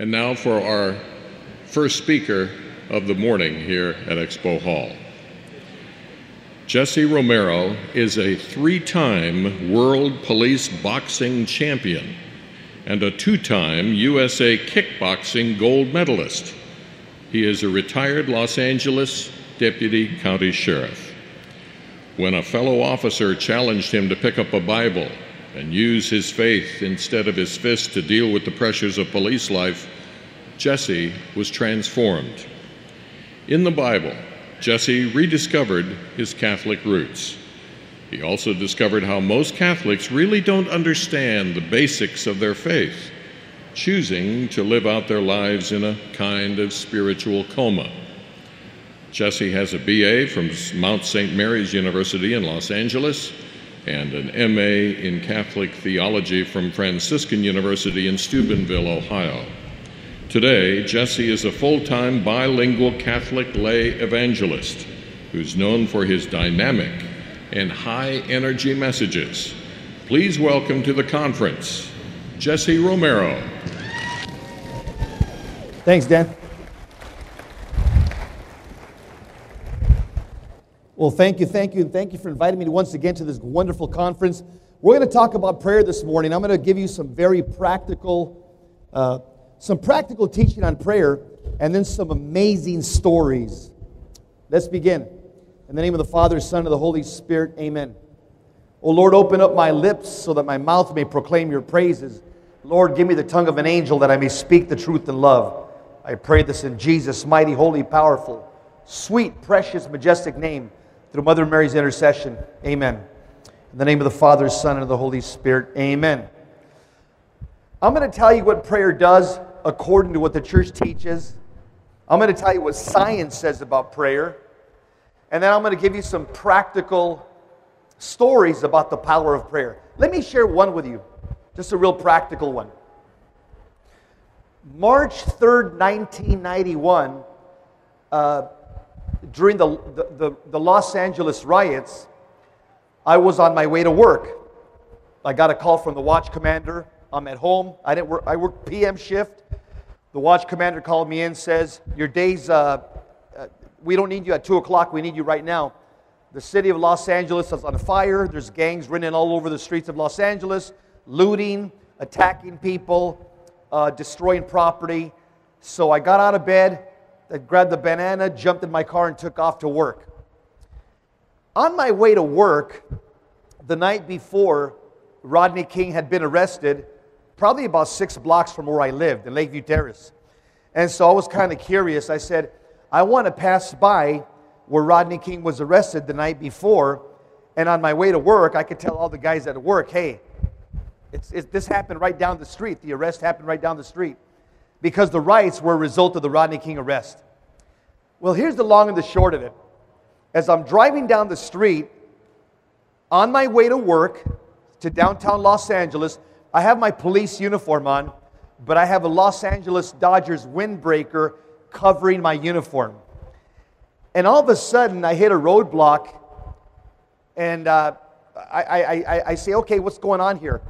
And now for our first speaker of the morning here at Expo Hall. Jesse Romero is a three time World Police Boxing Champion and a two time USA Kickboxing Gold Medalist. He is a retired Los Angeles Deputy County Sheriff. When a fellow officer challenged him to pick up a Bible and use his faith instead of his fist to deal with the pressures of police life, Jesse was transformed. In the Bible, Jesse rediscovered his Catholic roots. He also discovered how most Catholics really don't understand the basics of their faith, choosing to live out their lives in a kind of spiritual coma. Jesse has a BA from Mount St. Mary's University in Los Angeles and an MA in Catholic Theology from Franciscan University in Steubenville, Ohio. Today, Jesse is a full time bilingual Catholic lay evangelist who's known for his dynamic and high energy messages. Please welcome to the conference Jesse Romero. Thanks, Dan. Well, thank you, thank you, and thank you for inviting me once again to this wonderful conference. We're going to talk about prayer this morning. I'm going to give you some very practical, uh, some practical teaching on prayer, and then some amazing stories. Let's begin. In the name of the Father, Son, and the Holy Spirit, amen. O Lord, open up my lips so that my mouth may proclaim your praises. Lord, give me the tongue of an angel that I may speak the truth in love. I pray this in Jesus' mighty, holy, powerful, sweet, precious, majestic name through Mother Mary's intercession. Amen. In the name of the Father, Son, and of the Holy Spirit. Amen. I'm going to tell you what prayer does according to what the church teaches. I'm going to tell you what science says about prayer. And then I'm going to give you some practical stories about the power of prayer. Let me share one with you, just a real practical one. March 3rd, 1991, uh, during the, the, the, Los Angeles riots, I was on my way to work. I got a call from the watch commander. I'm at home. I didn't work. I work PM shift. The watch commander called me in. Says your day's. Uh, uh, we don't need you at two o'clock. We need you right now. The city of Los Angeles is on fire. There's gangs running all over the streets of Los Angeles, looting, attacking people, uh, destroying property. So I got out of bed I grabbed the banana, jumped in my car, and took off to work. On my way to work, the night before, Rodney King had been arrested, probably about six blocks from where I lived in Lakeview Terrace. And so I was kind of curious. I said, I want to pass by where Rodney King was arrested the night before. And on my way to work, I could tell all the guys at work, hey, it's, it's, this happened right down the street. The arrest happened right down the street because the riots were a result of the Rodney King arrest. Well, here's the long and the short of it. As I'm driving down the street on my way to work to downtown Los Angeles, I have my police uniform on, but I have a Los Angeles Dodgers windbreaker covering my uniform. And all of a sudden, I hit a roadblock and uh, I, I, I, I say, okay, what's going on here?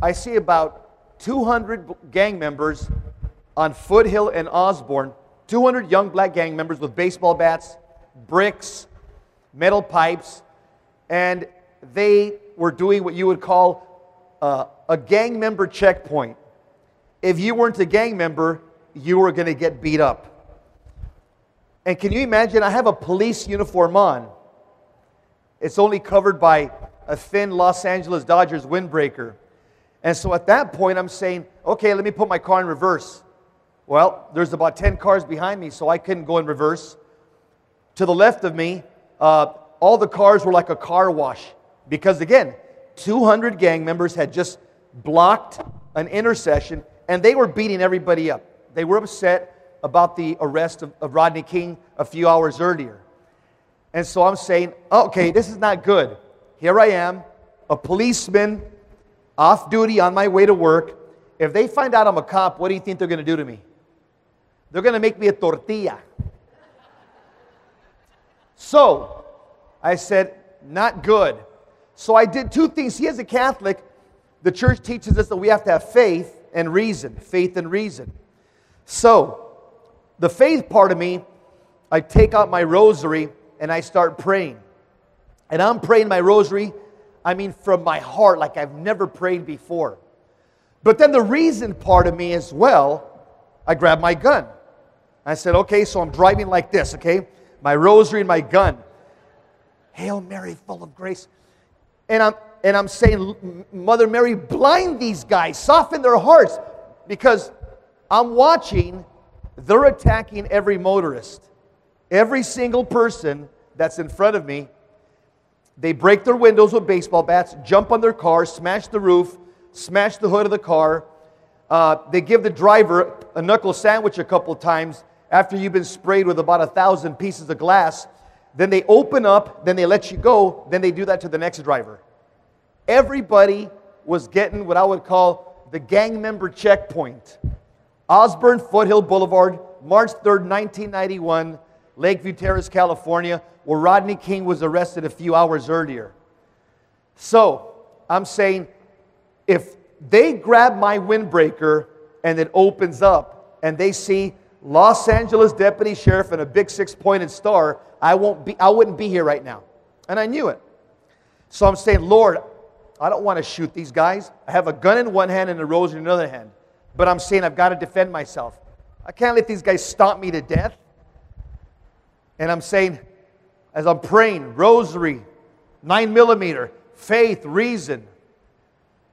I see about 200 gang members on Foothill and Osborne, 200 young black gang members with baseball bats, bricks, metal pipes, and they were doing what you would call uh, a gang member checkpoint. If you weren't a gang member, you were going to get beat up. And can you imagine? I have a police uniform on. It's only covered by a thin Los Angeles Dodgers windbreaker. And so at that point, I'm saying, okay, let me put my car in reverse. Well, there's about 10 cars behind me, so I couldn't go in reverse. To the left of me, uh, all the cars were like a car wash. Because again, 200 gang members had just blocked an intersection and they were beating everybody up. They were upset about the arrest of, of Rodney King a few hours earlier. And so I'm saying, okay, this is not good. Here I am, a policeman off duty on my way to work. If they find out I'm a cop, what do you think they're going to do to me? They're going to make me a tortilla. So I said, not good. So I did two things. See, as a Catholic, the church teaches us that we have to have faith and reason. Faith and reason. So, the faith part of me, I take out my rosary and I start praying. And I'm praying my rosary, I mean, from my heart, like I've never prayed before. But then the reason part of me as well, I grab my gun. I said, okay, so I'm driving like this, okay? My rosary and my gun. Hail Mary, full of grace. And I'm, and I'm saying, Mother Mary, blind these guys, soften their hearts, because I'm watching, they're attacking every motorist. Every single person that's in front of me, they break their windows with baseball bats, jump on their car, smash the roof, smash the hood of the car. Uh, they give the driver a knuckle sandwich a couple times after you've been sprayed with about a thousand pieces of glass. Then they open up, then they let you go, then they do that to the next driver. Everybody was getting what I would call the gang member checkpoint. Osborne Foothill Boulevard, March 3rd, 1991, Lakeview Terrace, California, where Rodney King was arrested a few hours earlier. So, I'm saying if they grab my windbreaker and it opens up and they see Los Angeles deputy sheriff and a big six-pointed star, I won't be I wouldn't be here right now. And I knew it. So I'm saying, Lord, I don't want to shoot these guys. I have a gun in one hand and a rose in another hand. But I'm saying I've got to defend myself. I can't let these guys stomp me to death. And I'm saying, as I'm praying, rosary, nine millimeter, faith, reason,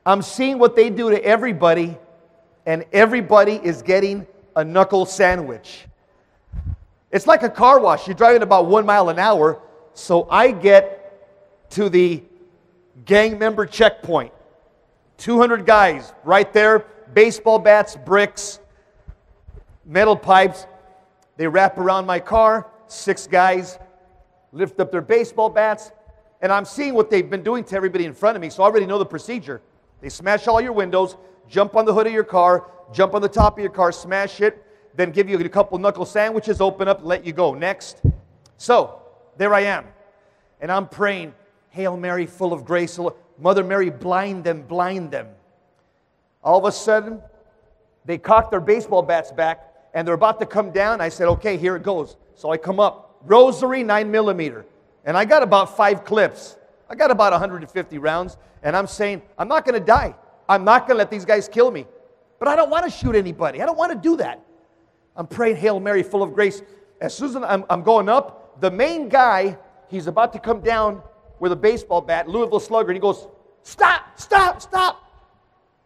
I'm seeing what they do to everybody, and everybody is getting a knuckle sandwich. It's like a car wash. You're driving about one mile an hour, so I get to the gang member checkpoint. 200 guys right there, baseball bats, bricks, metal pipes. They wrap around my car. Six guys lift up their baseball bats, and I'm seeing what they've been doing to everybody in front of me, so I already know the procedure. They smash all your windows, jump on the hood of your car, jump on the top of your car, smash it, then give you a couple knuckle sandwiches, open up, let you go. Next. So, there I am. And I'm praying, Hail Mary, full of grace. Mother Mary, blind them, blind them. All of a sudden, they cock their baseball bats back and they're about to come down. I said, okay, here it goes. So I come up, rosary, nine millimeter. And I got about five clips. I got about 150 rounds. And I'm saying, I'm not going to die. I'm not going to let these guys kill me. But I don't want to shoot anybody. I don't want to do that. I'm praying, Hail Mary, full of grace. As soon as I'm, I'm going up, the main guy, he's about to come down with a baseball bat, Louisville Slugger, and he goes, Stop, stop, stop.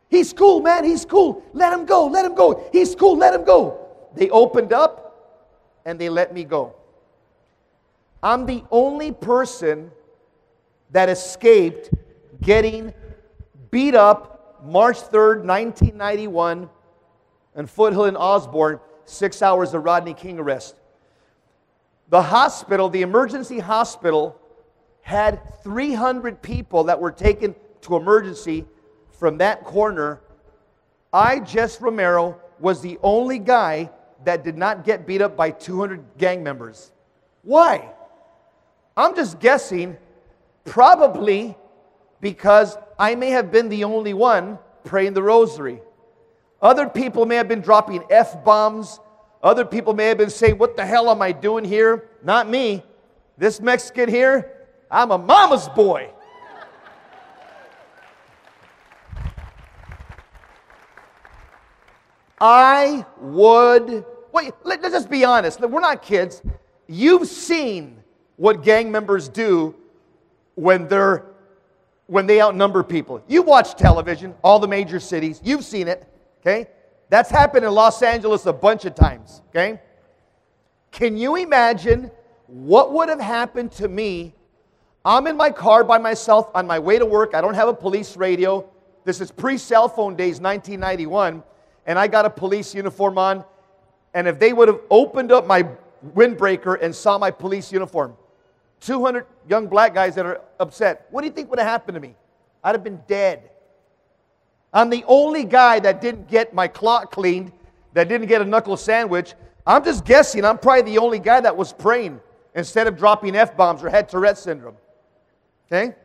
He's cool, man. He's cool. Let him go. Let him go. He's cool. Let him go. They opened up and they let me go. I'm the only person that escaped getting beat up March 3rd, 1991, in Foothill and Osborne, six hours of Rodney King arrest. The hospital, the emergency hospital, had 300 people that were taken to emergency from that corner. I, Jess Romero, was the only guy that did not get beat up by 200 gang members. Why? I'm just guessing, probably because I may have been the only one praying the rosary. Other people may have been dropping F bombs. Other people may have been saying, What the hell am I doing here? Not me. This Mexican here, I'm a mama's boy. I would, wait, let's just be honest. We're not kids. You've seen what gang members do when they're when they outnumber people. You watch television, all the major cities, you've seen it, okay? That's happened in Los Angeles a bunch of times, okay? Can you imagine what would have happened to me? I'm in my car by myself on my way to work. I don't have a police radio. This is pre cell phone days, 1991 and I got a police uniform on, and if they would have opened up my windbreaker and saw my police uniform, 200 young black guys that are upset, what do you think would have happened to me? I'd have been dead. I'm the only guy that didn't get my clock cleaned, that didn't get a knuckle sandwich. I'm just guessing I'm probably the only guy that was praying instead of dropping F bombs or had Tourette syndrome. Okay?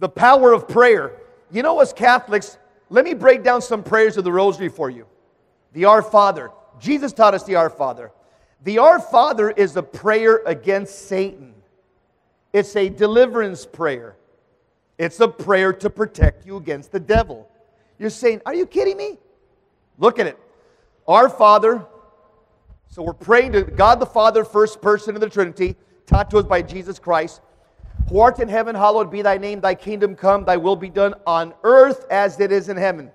The power of prayer. You know, as Catholics, let me break down some prayers of the rosary for you. The Our Father. Jesus taught us the Our Father. The Our Father is a prayer against Satan, it's a deliverance prayer. It's a prayer to protect you against the devil. You're saying, Are you kidding me? Look at it. Our Father, so we're praying to God the Father, first person of the Trinity, taught to us by Jesus Christ. Who art in heaven, hallowed be thy name, thy kingdom come, thy will be done on earth as it is in heaven.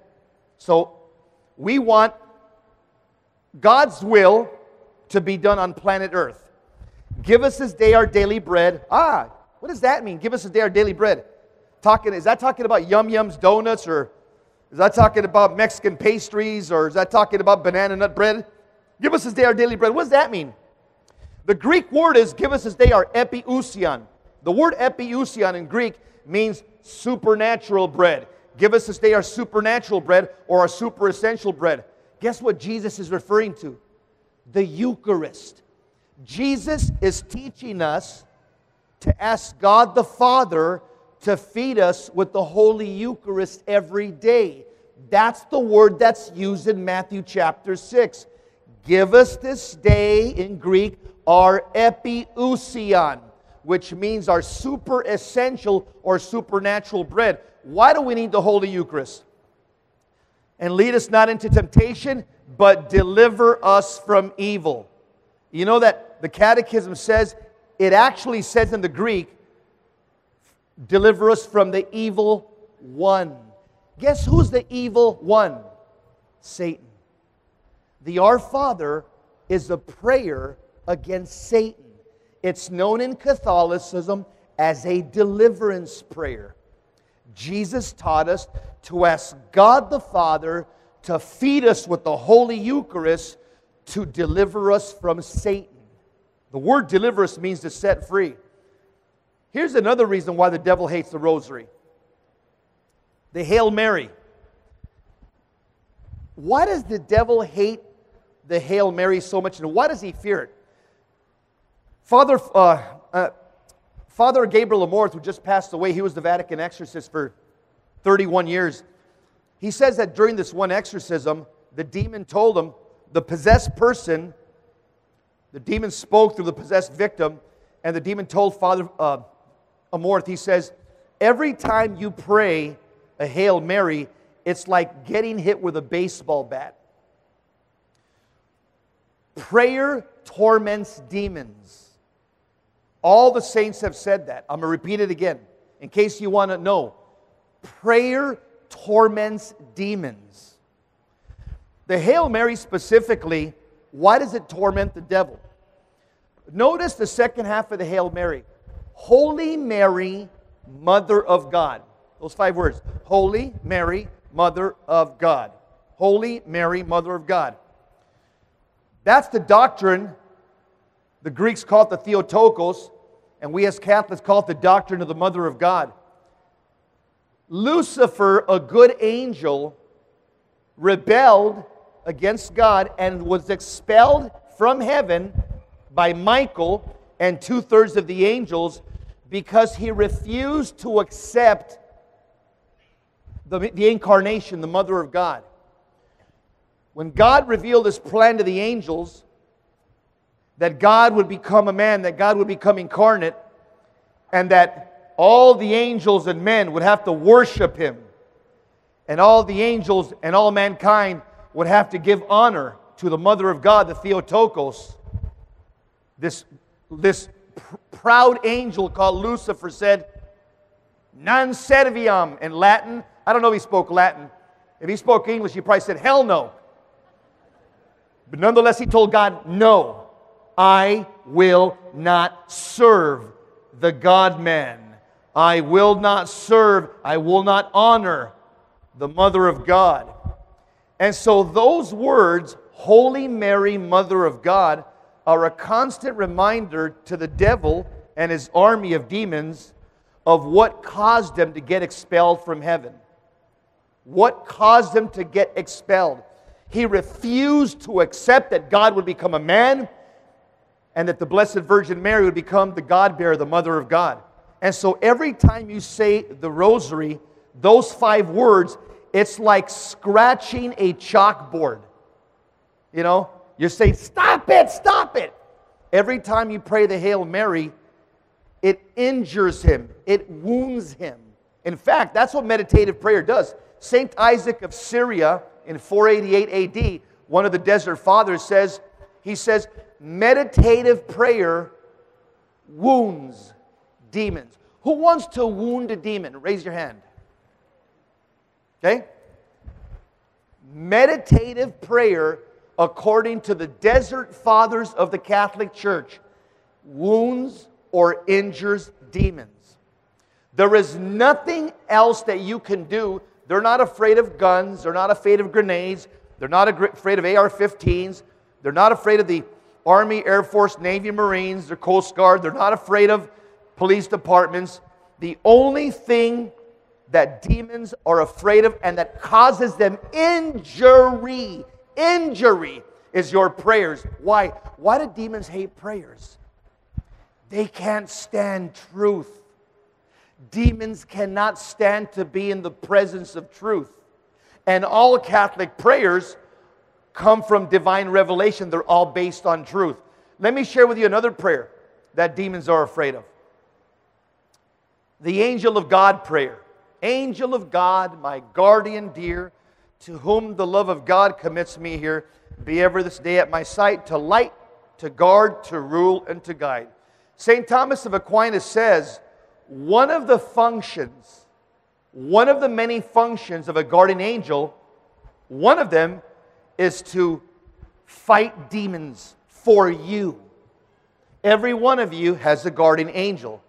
So we want God's will to be done on planet earth. Give us this day our daily bread. Ah, what does that mean? Give us this day our daily bread. Talking, is that talking about Yum Yum's donuts or is that talking about Mexican pastries or is that talking about banana nut bread? Give us this day our daily bread. What does that mean? The Greek word is give us this day our epiousion. The word epiousion in Greek means supernatural bread. Give us this day our supernatural bread or our super essential bread. Guess what Jesus is referring to? The Eucharist. Jesus is teaching us to ask God the Father to feed us with the Holy Eucharist every day. That's the word that's used in Matthew chapter 6. Give us this day in Greek our epiousion, which means our super essential or supernatural bread. Why do we need the Holy Eucharist? And lead us not into temptation, but deliver us from evil. You know that the Catechism says, it actually says in the Greek, deliver us from the evil one. Guess who's the evil one? Satan. The Our Father is a prayer against Satan. It's known in Catholicism as a deliverance prayer. Jesus taught us to ask God the Father to feed us with the Holy Eucharist to deliver us from Satan. The word deliver us means to set free. Here's another reason why the devil hates the rosary the Hail Mary. Why does the devil hate the Hail Mary so much and why does he fear it? Father, uh, uh, Father Gabriel Amorth, who just passed away, he was the Vatican exorcist for 31 years. He says that during this one exorcism, the demon told him, the possessed person, the demon spoke through the possessed victim, and the demon told Father uh, Amorth, he says, every time you pray a Hail Mary, it's like getting hit with a baseball bat. Prayer torments demons. All the saints have said that. I'm going to repeat it again in case you want to know. Prayer torments demons. The Hail Mary specifically, why does it torment the devil? Notice the second half of the Hail Mary. Holy Mary, Mother of God. Those five words. Holy Mary, Mother of God. Holy Mary, Mother of God. That's the doctrine. The Greeks call it the Theotokos, and we as Catholics call it the doctrine of the Mother of God. Lucifer, a good angel, rebelled against God and was expelled from heaven by Michael and two thirds of the angels because he refused to accept the, the incarnation, the mother of God. When God revealed his plan to the angels, that God would become a man, that God would become incarnate, and that all the angels and men would have to worship him, and all the angels and all mankind would have to give honor to the mother of God, the Theotokos. This, this pr- proud angel called Lucifer said, Non serviam in Latin. I don't know if he spoke Latin. If he spoke English, he probably said, Hell no. But nonetheless, he told God, No, I will not serve the God man. I will not serve, I will not honor the Mother of God. And so, those words, Holy Mary, Mother of God, are a constant reminder to the devil and his army of demons of what caused them to get expelled from heaven. What caused them to get expelled? He refused to accept that God would become a man and that the Blessed Virgin Mary would become the God bearer, the mother of God. And so every time you say the rosary, those five words, it's like scratching a chalkboard. You know, you're saying, Stop it, stop it. Every time you pray the Hail Mary, it injures him, it wounds him. In fact, that's what meditative prayer does. St. Isaac of Syria in 488 AD, one of the desert fathers says, he says, meditative prayer wounds demons. Who wants to wound a demon? Raise your hand. Okay? Meditative prayer, according to the desert fathers of the Catholic Church, wounds or injures demons. There is nothing else that you can do. They're not afraid of guns, they're not afraid of grenades, they're not afraid of AR 15s, they're not afraid of the Army, Air Force, Navy, Marines, the Coast Guard, they're not afraid of police departments. The only thing that demons are afraid of and that causes them injury, injury, is your prayers. Why? Why do demons hate prayers? They can't stand truth. Demons cannot stand to be in the presence of truth. And all Catholic prayers come from divine revelation, they're all based on truth. Let me share with you another prayer that demons are afraid of the angel of God prayer. Angel of God, my guardian dear, to whom the love of God commits me here, be ever this day at my sight, to light, to guard, to rule, and to guide. St. Thomas of Aquinas says, one of the functions, one of the many functions of a guardian angel, one of them is to fight demons for you. Every one of you has a guardian angel.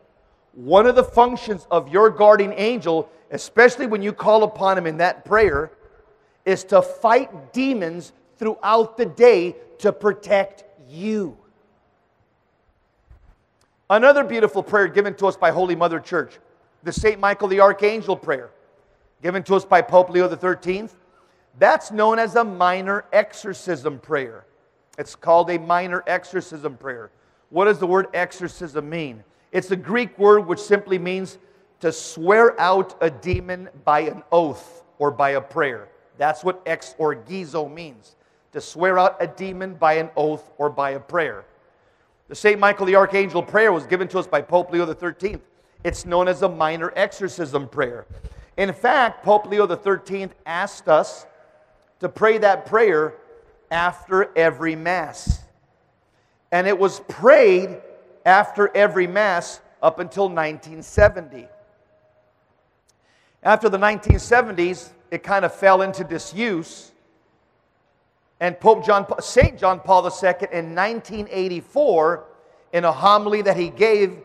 One of the functions of your guardian angel, especially when you call upon him in that prayer, is to fight demons throughout the day to protect you. Another beautiful prayer given to us by Holy Mother Church, the St. Michael the Archangel prayer, given to us by Pope Leo XIII. That's known as a minor exorcism prayer. It's called a minor exorcism prayer. What does the word exorcism mean? It's a Greek word which simply means to swear out a demon by an oath or by a prayer. That's what exorkizo means to swear out a demon by an oath or by a prayer. The St. Michael the Archangel prayer was given to us by Pope Leo XIII. It's known as a minor exorcism prayer. In fact, Pope Leo XIII asked us to pray that prayer after every Mass. And it was prayed after every Mass up until 1970. After the 1970s, it kind of fell into disuse. And Pope John, St. John Paul II in 1984, in a homily that he gave,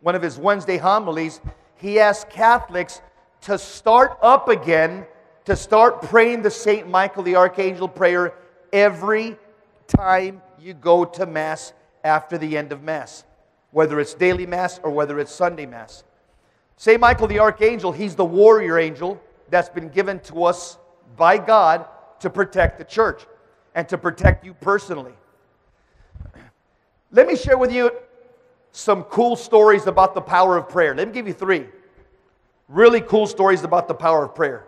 one of his Wednesday homilies, he asked Catholics to start up again, to start praying the St. Michael the Archangel prayer every time you go to Mass after the end of Mass whether it's daily Mass or whether it's Sunday Mass. St. Michael the Archangel, he's the warrior angel that's been given to us by God to protect the church and to protect you personally. Let me share with you some cool stories about the power of prayer. Let me give you three really cool stories about the power of prayer.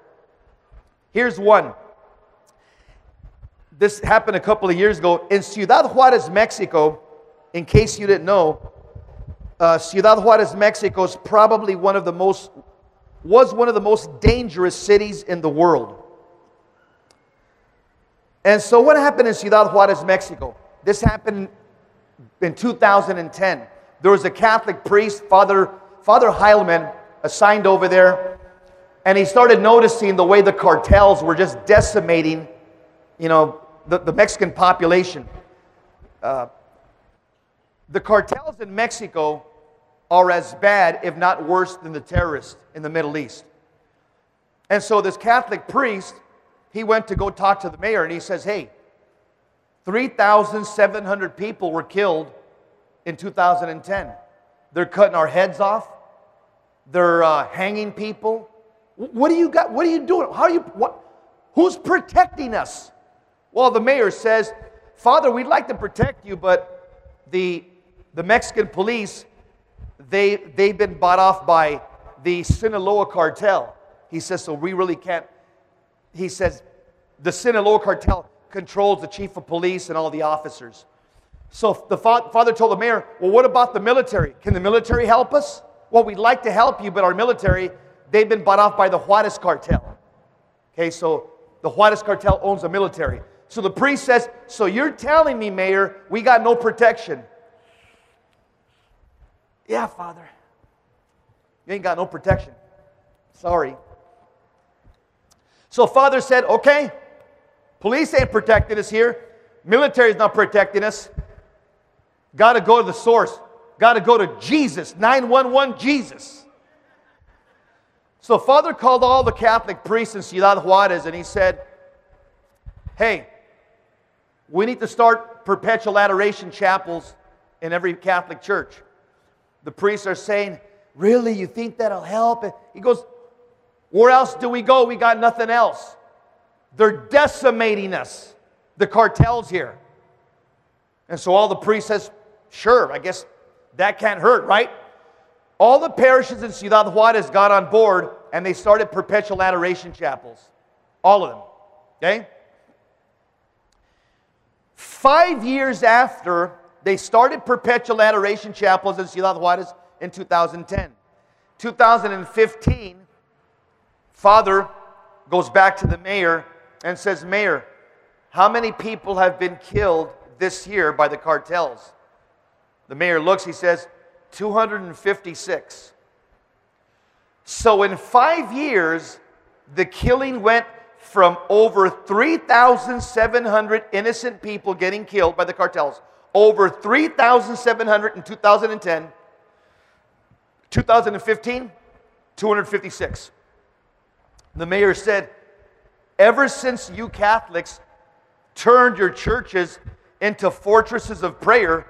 Here's one. This happened a couple of years ago in Ciudad Juarez, Mexico. In case you didn't know, uh, Ciudad Juarez, Mexico is probably one of the most, was one of the most dangerous cities in the world. And so, what happened in Ciudad Juarez, Mexico? This happened in 2010. There was a Catholic priest, Father, Father Heilman, assigned over there, and he started noticing the way the cartels were just decimating, you know, the, the Mexican population. Uh, the cartels in Mexico are as bad, if not worse, than the terrorists in the Middle East. And so this Catholic priest, he went to go talk to the mayor and he says, Hey, 3,700 people were killed in 2010. They're cutting our heads off. They're uh, hanging people. What do you got? What are you doing? How are you? What? Who's protecting us? Well, the mayor says, Father, we'd like to protect you, but the, the Mexican police they, they've been bought off by the Sinaloa cartel. He says, So we really can't. He says, The Sinaloa cartel controls the chief of police and all the officers. So the fa- father told the mayor, Well, what about the military? Can the military help us? Well, we'd like to help you, but our military, they've been bought off by the Juarez cartel. Okay, so the Juarez cartel owns the military. So the priest says, So you're telling me, Mayor, we got no protection? Yeah, Father. You ain't got no protection. Sorry. So Father said, Okay, police ain't protecting us here. Military's not protecting us. Got to go to the source. Got to go to Jesus, 911 Jesus. So Father called all the Catholic priests in Ciudad Juarez and he said, Hey, we need to start perpetual adoration chapels in every Catholic church. The priests are saying, Really? You think that'll help? He goes, Where else do we go? We got nothing else. They're decimating us, the cartels here. And so all the priests says, Sure, I guess that can't hurt, right? All the parishes in Ciudad Juarez got on board and they started perpetual adoration chapels. All of them. Okay? Five years after they started perpetual adoration chapels in Ciudad Juarez in 2010. 2015, Father goes back to the mayor and says, Mayor, how many people have been killed this year by the cartels? The mayor looks, he says, 256. So in five years, the killing went from over 3,700 innocent people getting killed by the cartels, over 3,700 in 2010, 2015, 256. The mayor said, Ever since you Catholics turned your churches into fortresses of prayer,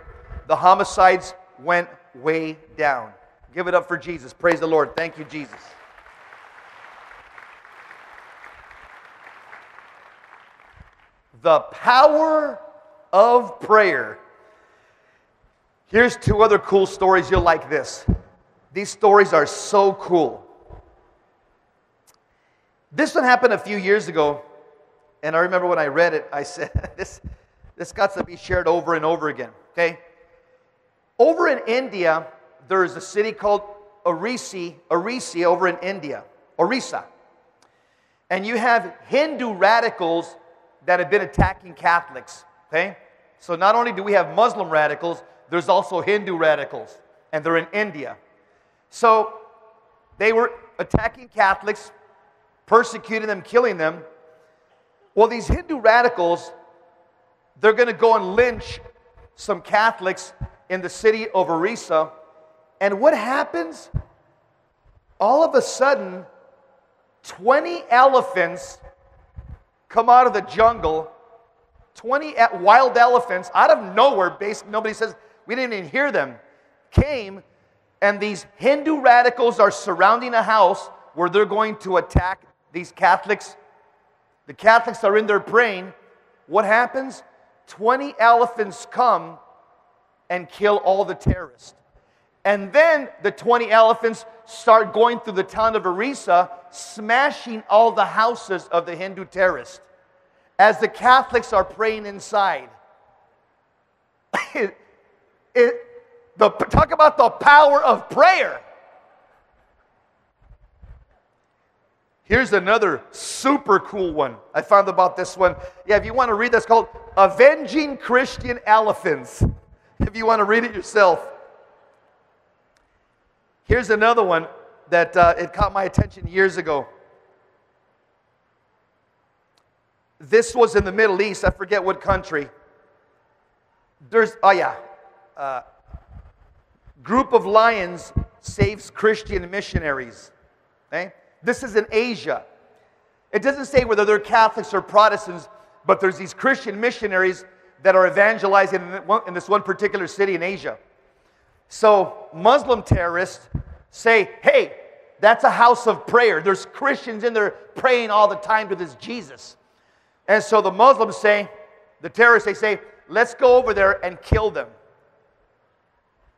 the homicides went way down. Give it up for Jesus. Praise the Lord. Thank you, Jesus. The power of prayer. Here's two other cool stories you'll like this. These stories are so cool. This one happened a few years ago, and I remember when I read it, I said, this, this got to be shared over and over again. Okay? Over in India, there is a city called Orisi, Orisi over in India, Orissa. And you have Hindu radicals that have been attacking Catholics. Okay? So not only do we have Muslim radicals, there's also Hindu radicals, and they're in India. So they were attacking Catholics, persecuting them, killing them. Well, these Hindu radicals, they're going to go and lynch some Catholics in the city of Orissa. And what happens? All of a sudden, 20 elephants come out of the jungle. 20 uh, wild elephants out of nowhere, basically, nobody says, we didn't even hear them, came, and these Hindu radicals are surrounding a house where they're going to attack these Catholics. The Catholics are in there praying. What happens? 20 elephants come and kill all the terrorists. And then the 20 elephants start going through the town of Orissa, smashing all the houses of the Hindu terrorists as the Catholics are praying inside. it, it, the, talk about the power of prayer. Here's another super cool one. I found about this one. Yeah, if you want to read this, called Avenging Christian Elephants if you want to read it yourself. Here's another one that uh, it caught my attention years ago. This was in the Middle East. I forget what country. There's, oh yeah, uh, group of lions saves Christian missionaries. Okay? This is in Asia. It doesn't say whether they're Catholics or Protestants, but there's these Christian missionaries that are evangelizing in this one particular city in Asia. So Muslim terrorists say, hey, that's a house of prayer. There's Christians in there praying all the time to this Jesus. And so the Muslims say, the terrorists, they say, let's go over there and kill them.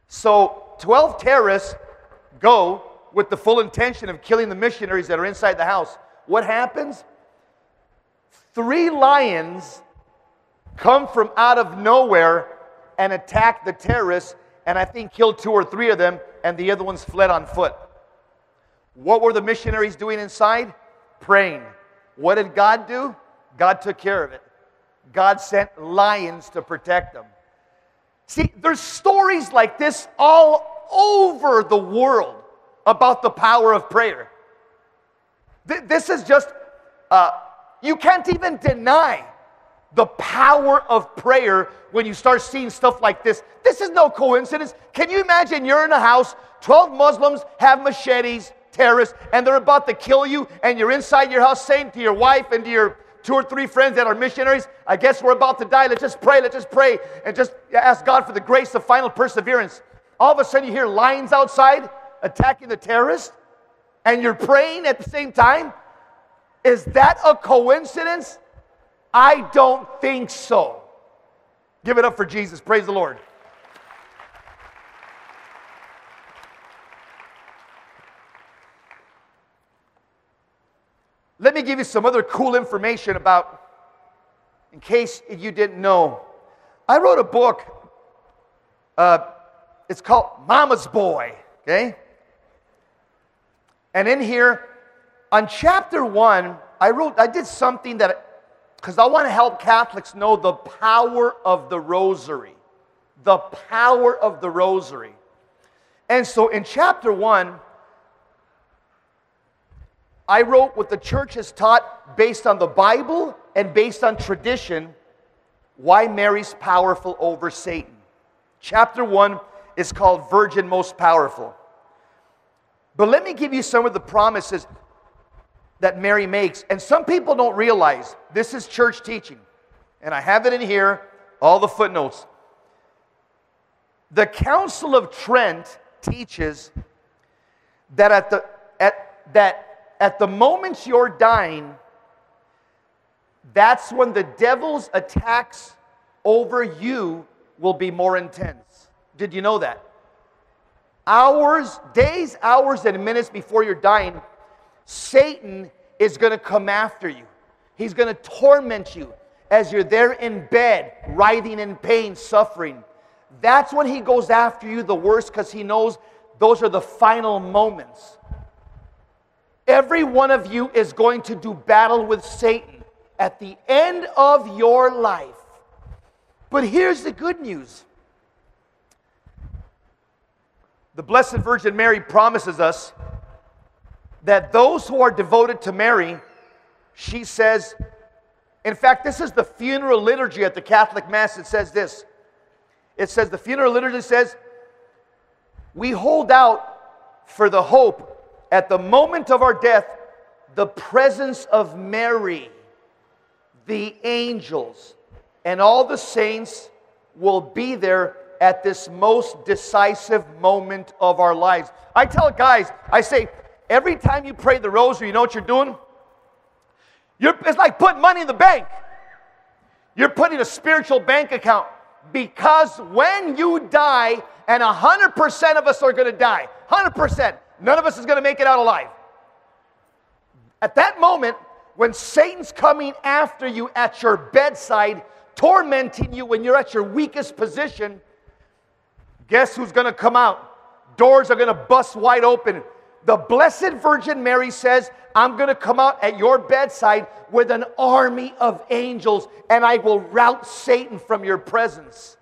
So 12 terrorists go with the full intention of killing the missionaries that are inside the house. What happens? Three lions come from out of nowhere and attack the terrorists, and I think killed two or three of them, and the other ones fled on foot. What were the missionaries doing inside? Praying. What did God do? God took care of it. God sent lions to protect them. See, there's stories like this all over the world about the power of prayer. Th- this is just, uh, you can't even deny the power of prayer when you start seeing stuff like this. This is no coincidence. Can you imagine you're in a house, 12 Muslims have machetes, terrorists, and they're about to kill you, and you're inside your house saying to your wife and to your two or three friends that are missionaries, I guess we're about to die. Let's just pray, let's just pray, and just ask God for the grace of final perseverance. All of a sudden, you hear lions outside attacking the terrorists, and you're praying at the same time. Is that a coincidence? I don't think so. Give it up for Jesus. Praise the Lord. Let me give you some other cool information about, in case you didn't know. I wrote a book. Uh, it's called Mama's Boy, okay? And in here, on chapter one, I wrote, I did something that, because I want to help Catholics know the power of the rosary. The power of the rosary. And so in chapter one, I wrote what the church has taught based on the Bible and based on tradition why Mary's powerful over Satan. Chapter 1 is called Virgin Most Powerful. But let me give you some of the promises that Mary makes. And some people don't realize this is church teaching. And I have it in here, all the footnotes. The Council of Trent teaches that at the at that at the moment you're dying, that's when the devil's attacks over you will be more intense. Did you know that? Hours, days, hours, and minutes before you're dying, Satan is going to come after you. He's going to torment you as you're there in bed, writhing in pain, suffering. That's when he goes after you the worst because he knows those are the final moments. Every one of you is going to do battle with Satan at the end of your life. But here's the good news the Blessed Virgin Mary promises us that those who are devoted to Mary, she says, in fact, this is the funeral liturgy at the Catholic Mass. It says this. It says, the funeral liturgy says, we hold out for the hope at the moment of our death, the presence of Mary, the angels, and all the saints will be there at this most decisive moment of our lives. I tell guys, I say, every time you pray the rosary, you know what you're doing? You're, it's like putting money in the bank. You're putting a spiritual bank account because when you die, and 100% of us are going to die, 100%, None of us is going to make it out alive. At that moment, when Satan's coming after you at your bedside, tormenting you when you're at your weakest position, guess who's going to come out? Doors are going to bust wide open. The Blessed Virgin Mary says, I'm going to come out at your bedside with an army of angels and I will rout Satan from your presence.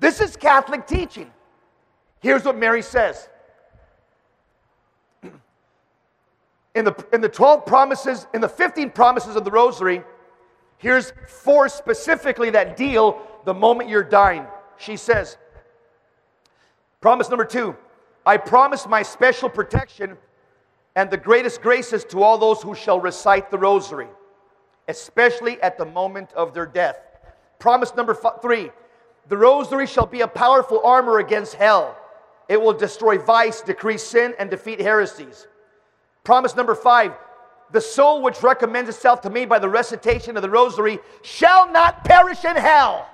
This is Catholic teaching. Here's what Mary says in the, in the 12 promises, in the 15 promises of the rosary, here's four specifically that deal the moment you're dying. She says, Promise number two, I promise my special protection and the greatest graces to all those who shall recite the rosary, especially at the moment of their death. Promise number f- three, the rosary shall be a powerful armor against hell. It will destroy vice, decrease sin, and defeat heresies. Promise number five the soul which recommends itself to me by the recitation of the rosary shall not perish in hell.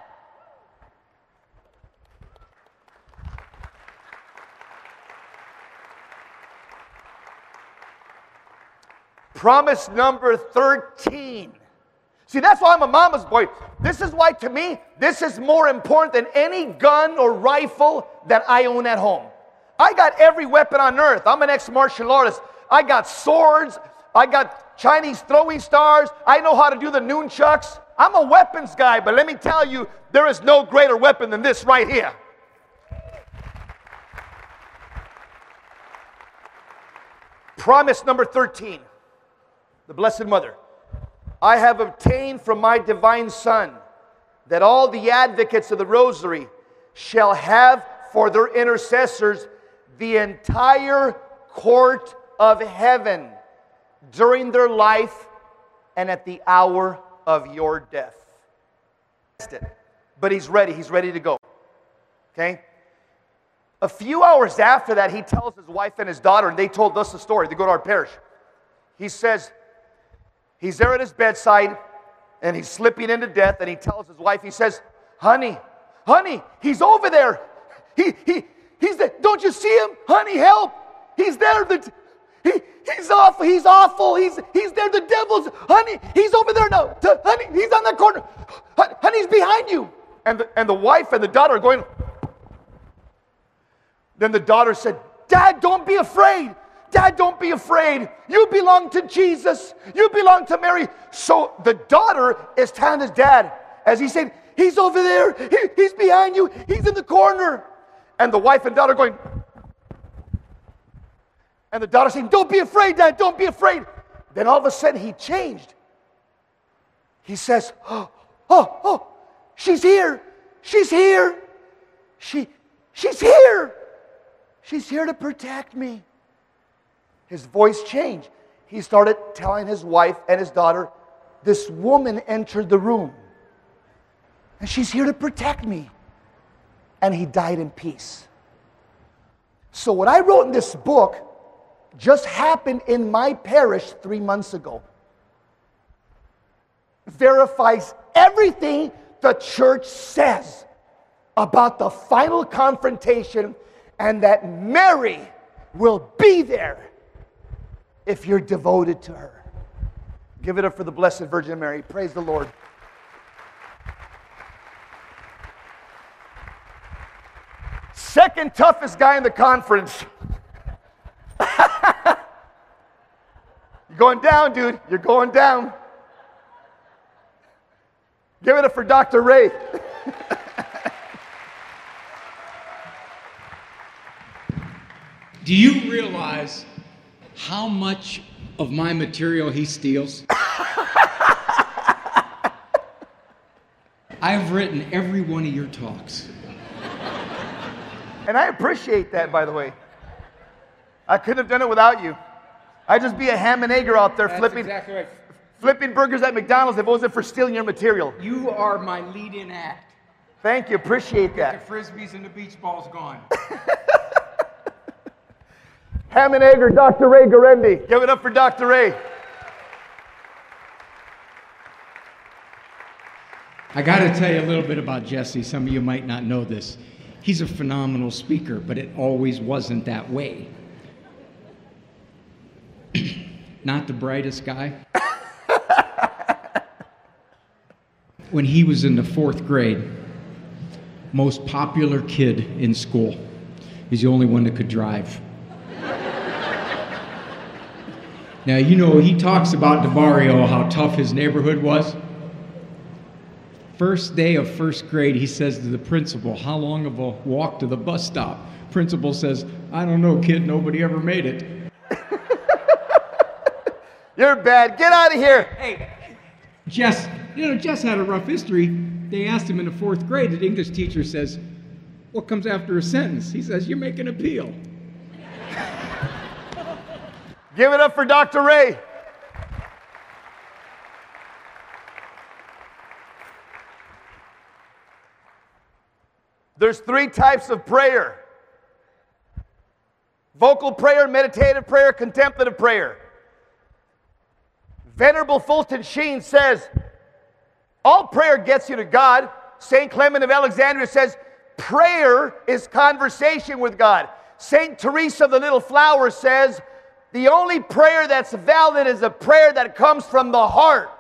Promise number 13. See, that's why I'm a mama's boy. This is why, to me, this is more important than any gun or rifle that I own at home. I got every weapon on earth. I'm an ex martial artist. I got swords. I got Chinese throwing stars. I know how to do the nunchucks. I'm a weapons guy, but let me tell you, there is no greater weapon than this right here. Promise number 13 the Blessed Mother. I have obtained from my divine Son that all the advocates of the Rosary shall have for their intercessors the entire court of heaven during their life and at the hour of your death. But he's ready, he's ready to go. Okay? A few hours after that, he tells his wife and his daughter, and they told us the story. They go to our parish. He says, he's there at his bedside, and he's slipping into death, and he tells his wife, he says, Honey, honey, he's over there. He, he, he's there. Don't you see him? Honey, help. He's there. The, he, he's awful. He's awful. He's, he's there. The devil's, honey, he's over there now. honey, he's on that corner. Honey, he's behind you. And the, and the wife and the daughter are going. Then the daughter said, Dad, don't be afraid. Dad, don't be afraid. You belong to Jesus. You belong to Mary. So the daughter is telling his dad, as he said, He's over there. He, he's behind you. He's in the corner. And the wife and daughter going, and the daughter saying, Don't be afraid, Dad, don't be afraid. Then all of a sudden he changed. He says, Oh, oh, oh, she's here. She's here. She, she's here. She's here to protect me. His voice changed. He started telling his wife and his daughter, This woman entered the room, and she's here to protect me. And he died in peace. So, what I wrote in this book just happened in my parish three months ago. Verifies everything the church says about the final confrontation and that Mary will be there if you're devoted to her. Give it up for the Blessed Virgin Mary. Praise the Lord. Second toughest guy in the conference. You're going down, dude. You're going down. Give it up for Dr. Ray. Do you realize how much of my material he steals? I've written every one of your talks. And I appreciate that, by the way. I couldn't have done it without you. I'd just be a ham and egger out there That's flipping, exactly right. flipping burgers at McDonald's if it wasn't for stealing your material. You are my lead-in act. Thank you, appreciate that. The frisbees and the beach balls gone. Ham and egger, Dr. Ray Guarendi. Give it up for Dr. Ray. I got to tell you a little bit about Jesse. Some of you might not know this. He's a phenomenal speaker, but it always wasn't that way. not the brightest guy. when he was in the fourth grade, most popular kid in school. He's the only one that could drive. Now, you know, he talks about DeBarrio, how tough his neighborhood was. First day of first grade, he says to the principal, How long of a walk to the bus stop? Principal says, I don't know, kid, nobody ever made it. You're bad. Get out of here. Hey, Jess, you know, Jess had a rough history. They asked him in the fourth grade, the English teacher says, What comes after a sentence? He says, You make an appeal. Give it up for Dr. Ray. There's three types of prayer vocal prayer, meditative prayer, contemplative prayer. Venerable Fulton Sheen says, All prayer gets you to God. St. Clement of Alexandria says, Prayer is conversation with God. St. Teresa of the Little Flower says, The only prayer that's valid is a prayer that comes from the heart.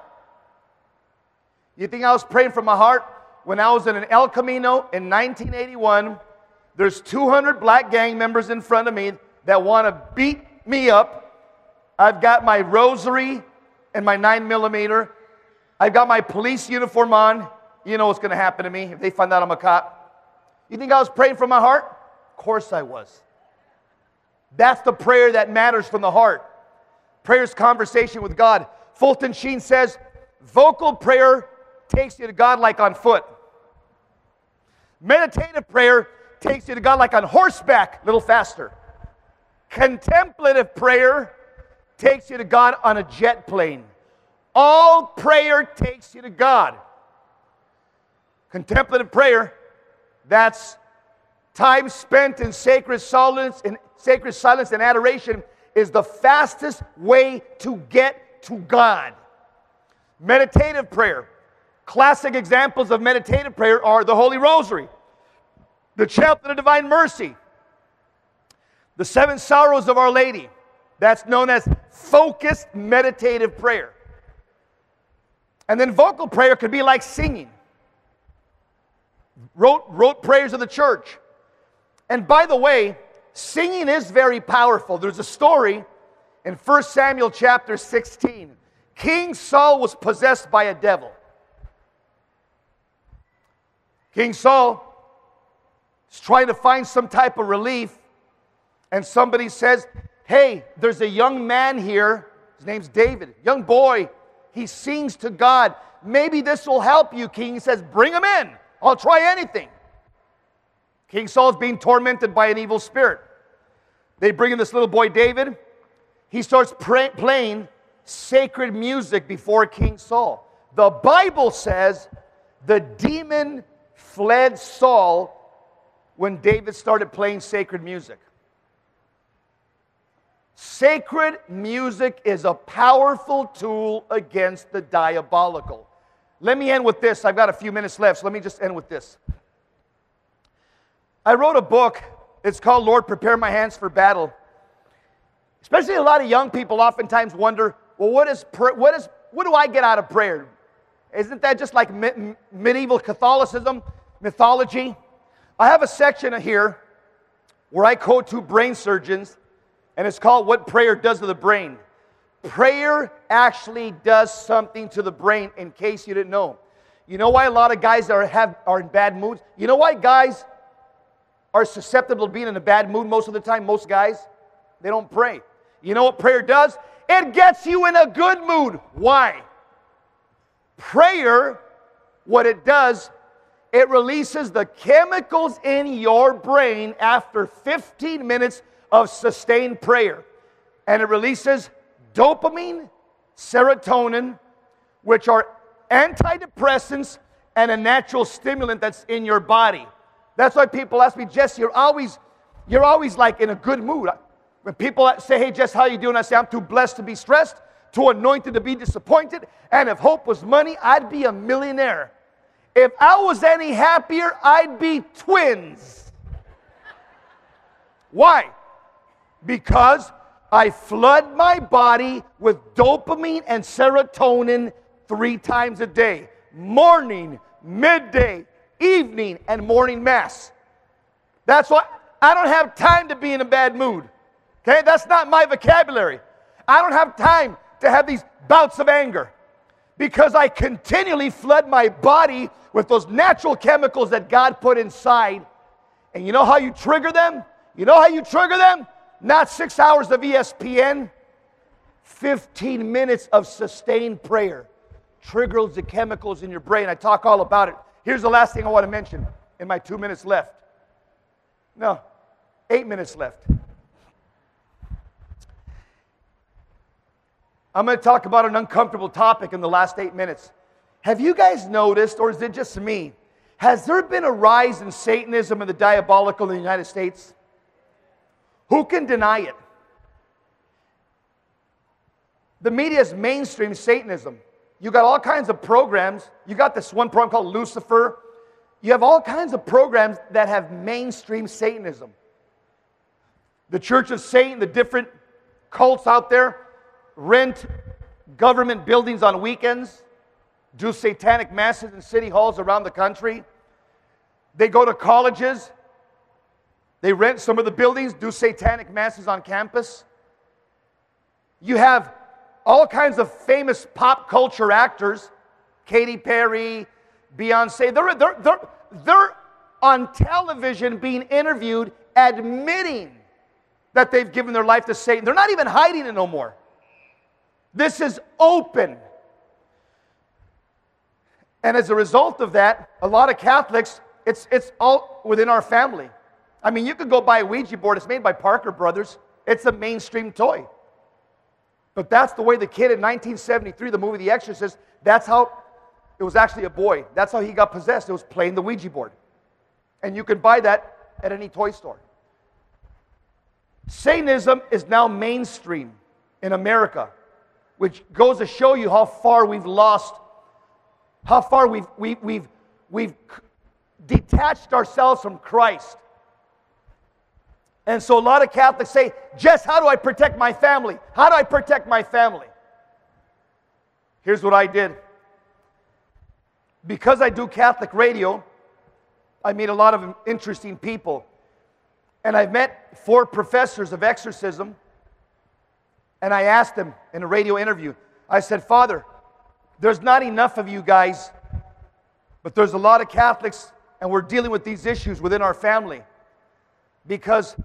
You think I was praying from my heart? When I was in an El Camino in 1981, there's 200 black gang members in front of me that want to beat me up. I've got my rosary and my 9 millimeter. I've got my police uniform on. You know what's going to happen to me if they find out I'm a cop. You think I was praying from my heart? Of course I was. That's the prayer that matters from the heart. Prayer's conversation with God. Fulton Sheen says, vocal prayer takes you to God like on foot. Meditative prayer takes you to God like on horseback, a little faster. Contemplative prayer takes you to God on a jet plane. All prayer takes you to God. Contemplative prayer, that's time spent in sacred silence, in sacred silence and adoration is the fastest way to get to God. Meditative prayer. Classic examples of meditative prayer are the Holy Rosary, the Chaplet of Divine Mercy, the Seven Sorrows of Our Lady. That's known as focused meditative prayer. And then vocal prayer could be like singing. Rote, rote prayers of the church. And by the way, singing is very powerful. There's a story in 1 Samuel chapter 16. King Saul was possessed by a devil. King Saul is trying to find some type of relief, and somebody says, Hey, there's a young man here. His name's David, young boy. He sings to God. Maybe this will help you, King. He says, Bring him in. I'll try anything. King Saul's being tormented by an evil spirit. They bring in this little boy, David. He starts pray- playing sacred music before King Saul. The Bible says the demon fled Saul when David started playing sacred music. Sacred music is a powerful tool against the diabolical. Let me end with this. I've got a few minutes left, so let me just end with this. I wrote a book. It's called Lord, Prepare My Hands for Battle. Especially a lot of young people oftentimes wonder, well, what is, what is what do I get out of prayer? Isn't that just like medieval Catholicism, mythology? I have a section here where I quote two brain surgeons, and it's called What Prayer Does to the Brain. Prayer actually does something to the brain, in case you didn't know. You know why a lot of guys are, have, are in bad moods? You know why guys are susceptible to being in a bad mood most of the time? Most guys, they don't pray. You know what prayer does? It gets you in a good mood. Why? Prayer, what it does, it releases the chemicals in your brain after 15 minutes of sustained prayer. And it releases dopamine, serotonin, which are antidepressants and a natural stimulant that's in your body. That's why people ask me, Jesse, you're always, you're always like in a good mood. When people say, hey, Jess, how you doing? I say, I'm too blessed to be stressed, too anointed to be disappointed, and if hope was money, I'd be a millionaire. If I was any happier, I'd be twins. Why? Because I flood my body with dopamine and serotonin three times a day morning, midday, evening, and morning mass. That's why I don't have time to be in a bad mood. Okay, that's not my vocabulary. I don't have time to have these bouts of anger because I continually flood my body with those natural chemicals that God put inside. And you know how you trigger them? You know how you trigger them? Not six hours of ESPN, 15 minutes of sustained prayer triggers the chemicals in your brain. I talk all about it. Here's the last thing I want to mention in my two minutes left. No, eight minutes left. I'm going to talk about an uncomfortable topic in the last eight minutes. Have you guys noticed, or is it just me? Has there been a rise in Satanism and the diabolical in the United States? Who can deny it? The media is mainstream Satanism. You got all kinds of programs. You got this one program called Lucifer. You have all kinds of programs that have mainstream Satanism. The Church of Satan, the different cults out there rent government buildings on weekends, do satanic masses in city halls around the country. They go to colleges, they rent some of the buildings, do satanic masses on campus. You have all kinds of famous pop culture actors, Katy Perry, Beyonce, they're, they're, they're, they're on television being interviewed admitting that they've given their life to Satan. They're not even hiding it no more. This is open. And as a result of that, a lot of Catholics, it's, it's all within our family. I mean, you could go buy a Ouija board, it's made by Parker Brothers, it's a mainstream toy. But that's the way the kid in 1973, the movie The Exorcist, that's how it was actually a boy. That's how he got possessed. It was playing the Ouija board. And you can buy that at any toy store. Satanism is now mainstream in America, which goes to show you how far we've lost, how far we've, we, we've, we've detached ourselves from Christ. And so a lot of Catholics say, Jess, how do I protect my family? How do I protect my family? Here's what I did. Because I do Catholic radio, I meet a lot of interesting people. And I've met four professors of exorcism. And I asked them in a radio interview, I said, Father, there's not enough of you guys, but there's a lot of Catholics, and we're dealing with these issues within our family. Because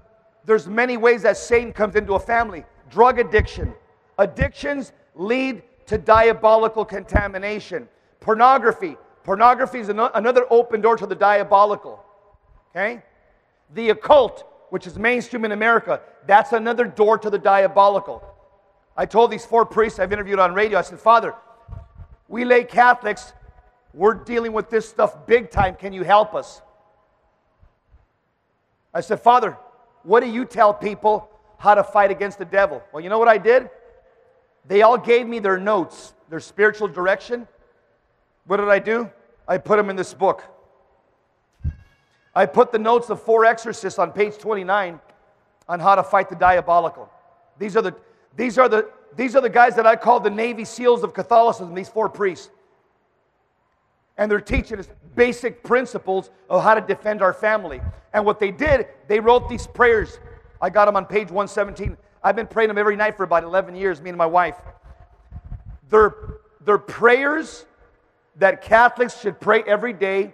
there's many ways that Satan comes into a family. Drug addiction. Addictions lead to diabolical contamination. Pornography. Pornography is another open door to the diabolical. Okay? The occult, which is mainstream in America, that's another door to the diabolical. I told these four priests I've interviewed on radio, I said, Father, we lay Catholics, we're dealing with this stuff big time. Can you help us? I said, Father, what do you tell people how to fight against the devil? Well, you know what I did? They all gave me their notes, their spiritual direction. What did I do? I put them in this book. I put the notes of four exorcists on page 29 on how to fight the diabolical. These are the, these are the, these are the guys that I call the Navy SEALs of Catholicism, these four priests. And they're teaching us basic principles of how to defend our family. And what they did, they wrote these prayers. I got them on page 117. I've been praying them every night for about 11 years, me and my wife. They're, they're prayers that Catholics should pray every day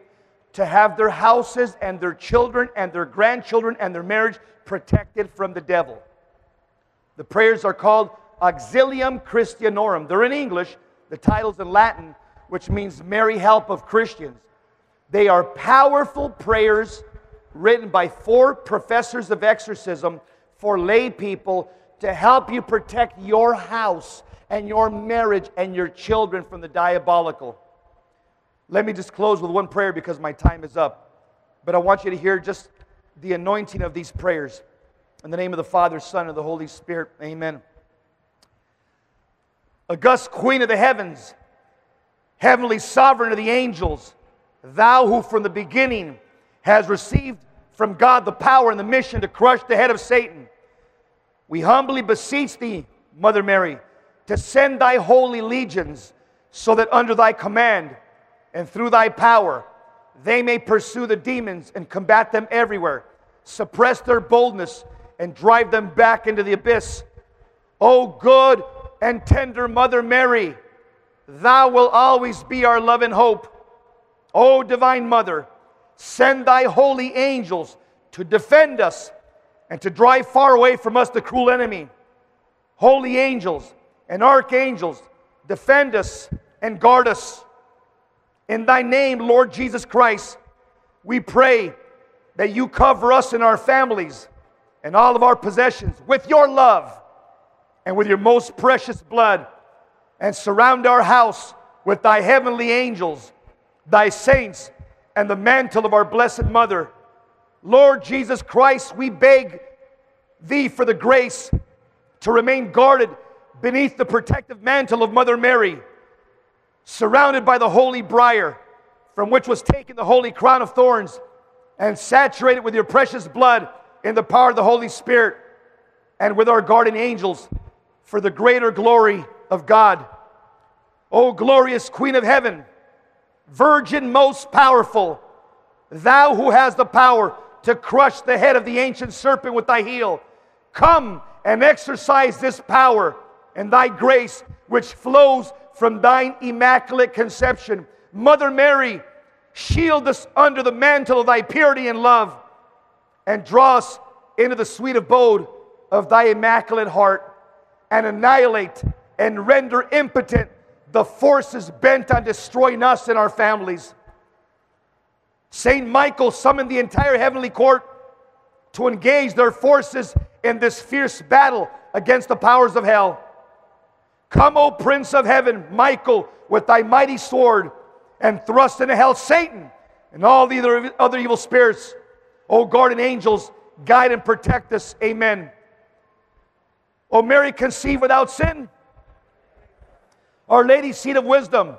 to have their houses and their children and their grandchildren and their marriage protected from the devil. The prayers are called Auxilium Christianorum. They're in English, the title's in Latin, which means Mary Help of Christians. They are powerful prayers written by four professors of exorcism for lay people to help you protect your house and your marriage and your children from the diabolical. Let me just close with one prayer because my time is up. But I want you to hear just the anointing of these prayers. In the name of the Father, Son, and the Holy Spirit, amen. August Queen of the heavens, heavenly sovereign of the angels, thou who from the beginning has received from God the power and the mission to crush the head of Satan. We humbly beseech thee, Mother Mary, to send thy holy legions so that under thy command and through thy power they may pursue the demons and combat them everywhere, suppress their boldness, and drive them back into the abyss. O good and tender Mother Mary, thou will always be our love and hope. O divine Mother, Send thy holy angels to defend us and to drive far away from us the cruel enemy. Holy angels and archangels, defend us and guard us. In thy name, Lord Jesus Christ, we pray that you cover us and our families and all of our possessions with your love and with your most precious blood, and surround our house with thy heavenly angels, thy saints, and the mantle of our Blessed Mother. Lord Jesus Christ, we beg thee for the grace to remain guarded beneath the protective mantle of Mother Mary, surrounded by the holy briar from which was taken the holy crown of thorns, and saturated with your precious blood in the power of the Holy Spirit, and with our guardian angels for the greater glory of God. O glorious Queen of heaven, Virgin most powerful, thou who has the power to crush the head of the ancient serpent with thy heel, come and exercise this power and thy grace which flows from thine immaculate conception. Mother Mary, shield us under the mantle of thy purity and love, and draw us into the sweet abode of thy immaculate heart, and annihilate and render impotent the forces bent on destroying us and our families. Saint Michael summoned the entire heavenly court to engage their forces in this fierce battle against the powers of hell. Come, O Prince of Heaven, Michael, with thy mighty sword, and thrust into hell Satan and all the other, other evil spirits. O guardian angels, guide and protect us. Amen. O Mary, conceived without sin. Our Lady, seat of wisdom.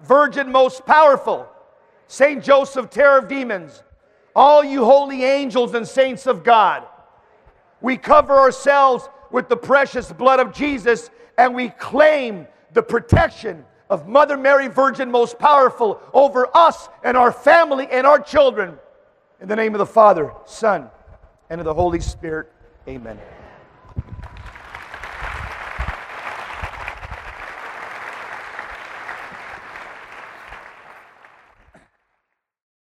Virgin, most powerful. Saint Joseph, terror of demons. All you holy angels and saints of God. We cover ourselves with the precious blood of Jesus and we claim the protection of Mother Mary, Virgin, most powerful, over us and our family and our children. In the name of the Father, Son, and of the Holy Spirit, amen.